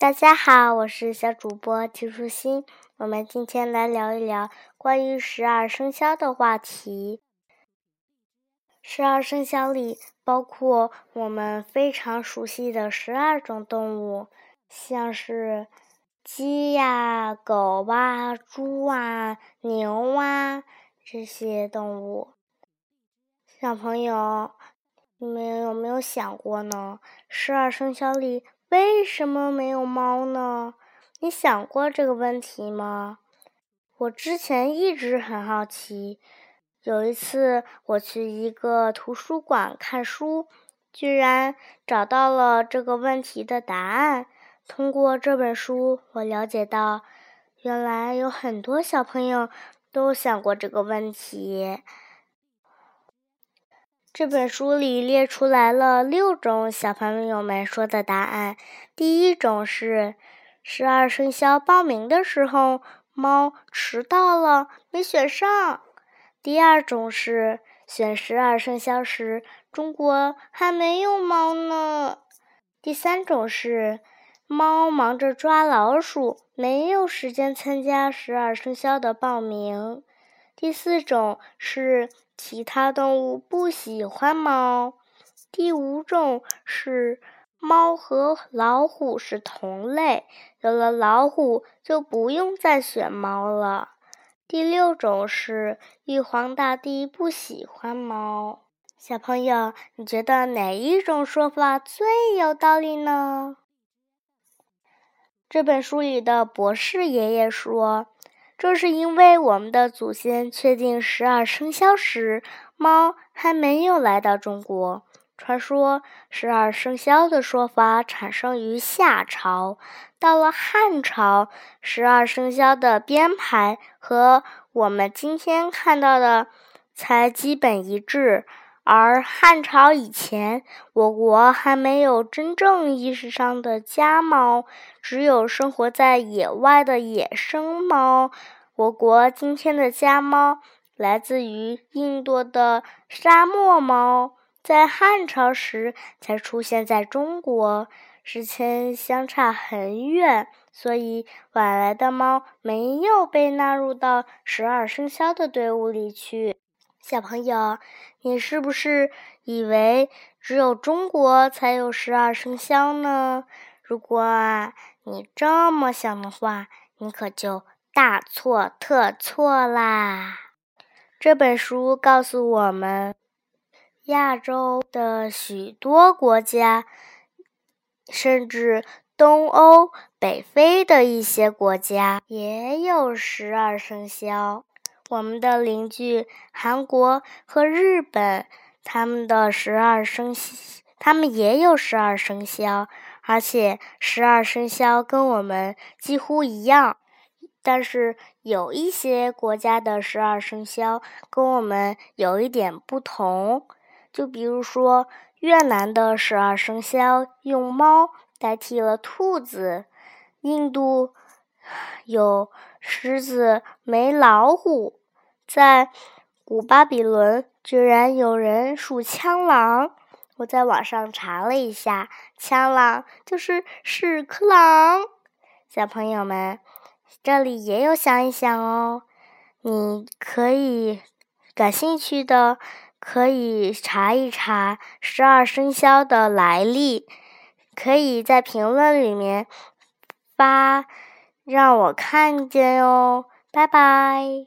大家好，我是小主播季舒心。我们今天来聊一聊关于十二生肖的话题。十二生肖里包括我们非常熟悉的十二种动物，像是鸡呀、狗啊、猪啊、牛啊这些动物。小朋友，你们有没有想过呢？十二生肖里为什么没有猫呢？你想过这个问题吗？我之前一直很好奇。有一次，我去一个图书馆看书，居然找到了这个问题的答案。通过这本书，我了解到，原来有很多小朋友都想过这个问题。这本书里列出来了六种小朋友们说的答案。第一种是，十二生肖报名的时候，猫迟到了，没选上。第二种是，选十二生肖时，中国还没有猫呢。第三种是，猫忙着抓老鼠，没有时间参加十二生肖的报名。第四种是。其他动物不喜欢猫。第五种是猫和老虎是同类，有了老虎就不用再选猫了。第六种是玉皇大帝不喜欢猫。小朋友，你觉得哪一种说法最有道理呢？这本书里的博士爷爷说。这是因为我们的祖先确定十二生肖时，猫还没有来到中国。传说十二生肖的说法产生于夏朝，到了汉朝，十二生肖的编排和我们今天看到的才基本一致。而汉朝以前，我国还没有真正意义上的家猫，只有生活在野外的野生猫。我国今天的家猫来自于印度的沙漠猫，在汉朝时才出现在中国，时间相差很远，所以晚来的猫没有被纳入到十二生肖的队伍里去。小朋友，你是不是以为只有中国才有十二生肖呢？如果你这么想的话，你可就大错特错啦！这本书告诉我们，亚洲的许多国家，甚至东欧、北非的一些国家也有十二生肖。我们的邻居韩国和日本，他们的十二生肖，他们也有十二生肖，而且十二生肖跟我们几乎一样。但是有一些国家的十二生肖跟我们有一点不同，就比如说越南的十二生肖用猫代替了兔子，印度有狮子没老虎。在古巴比伦，居然有人数枪狼。我在网上查了一下，枪狼就是屎壳郎。小朋友们，这里也有想一想哦。你可以感兴趣的，可以查一查十二生肖的来历，可以在评论里面发，让我看见哦。拜拜。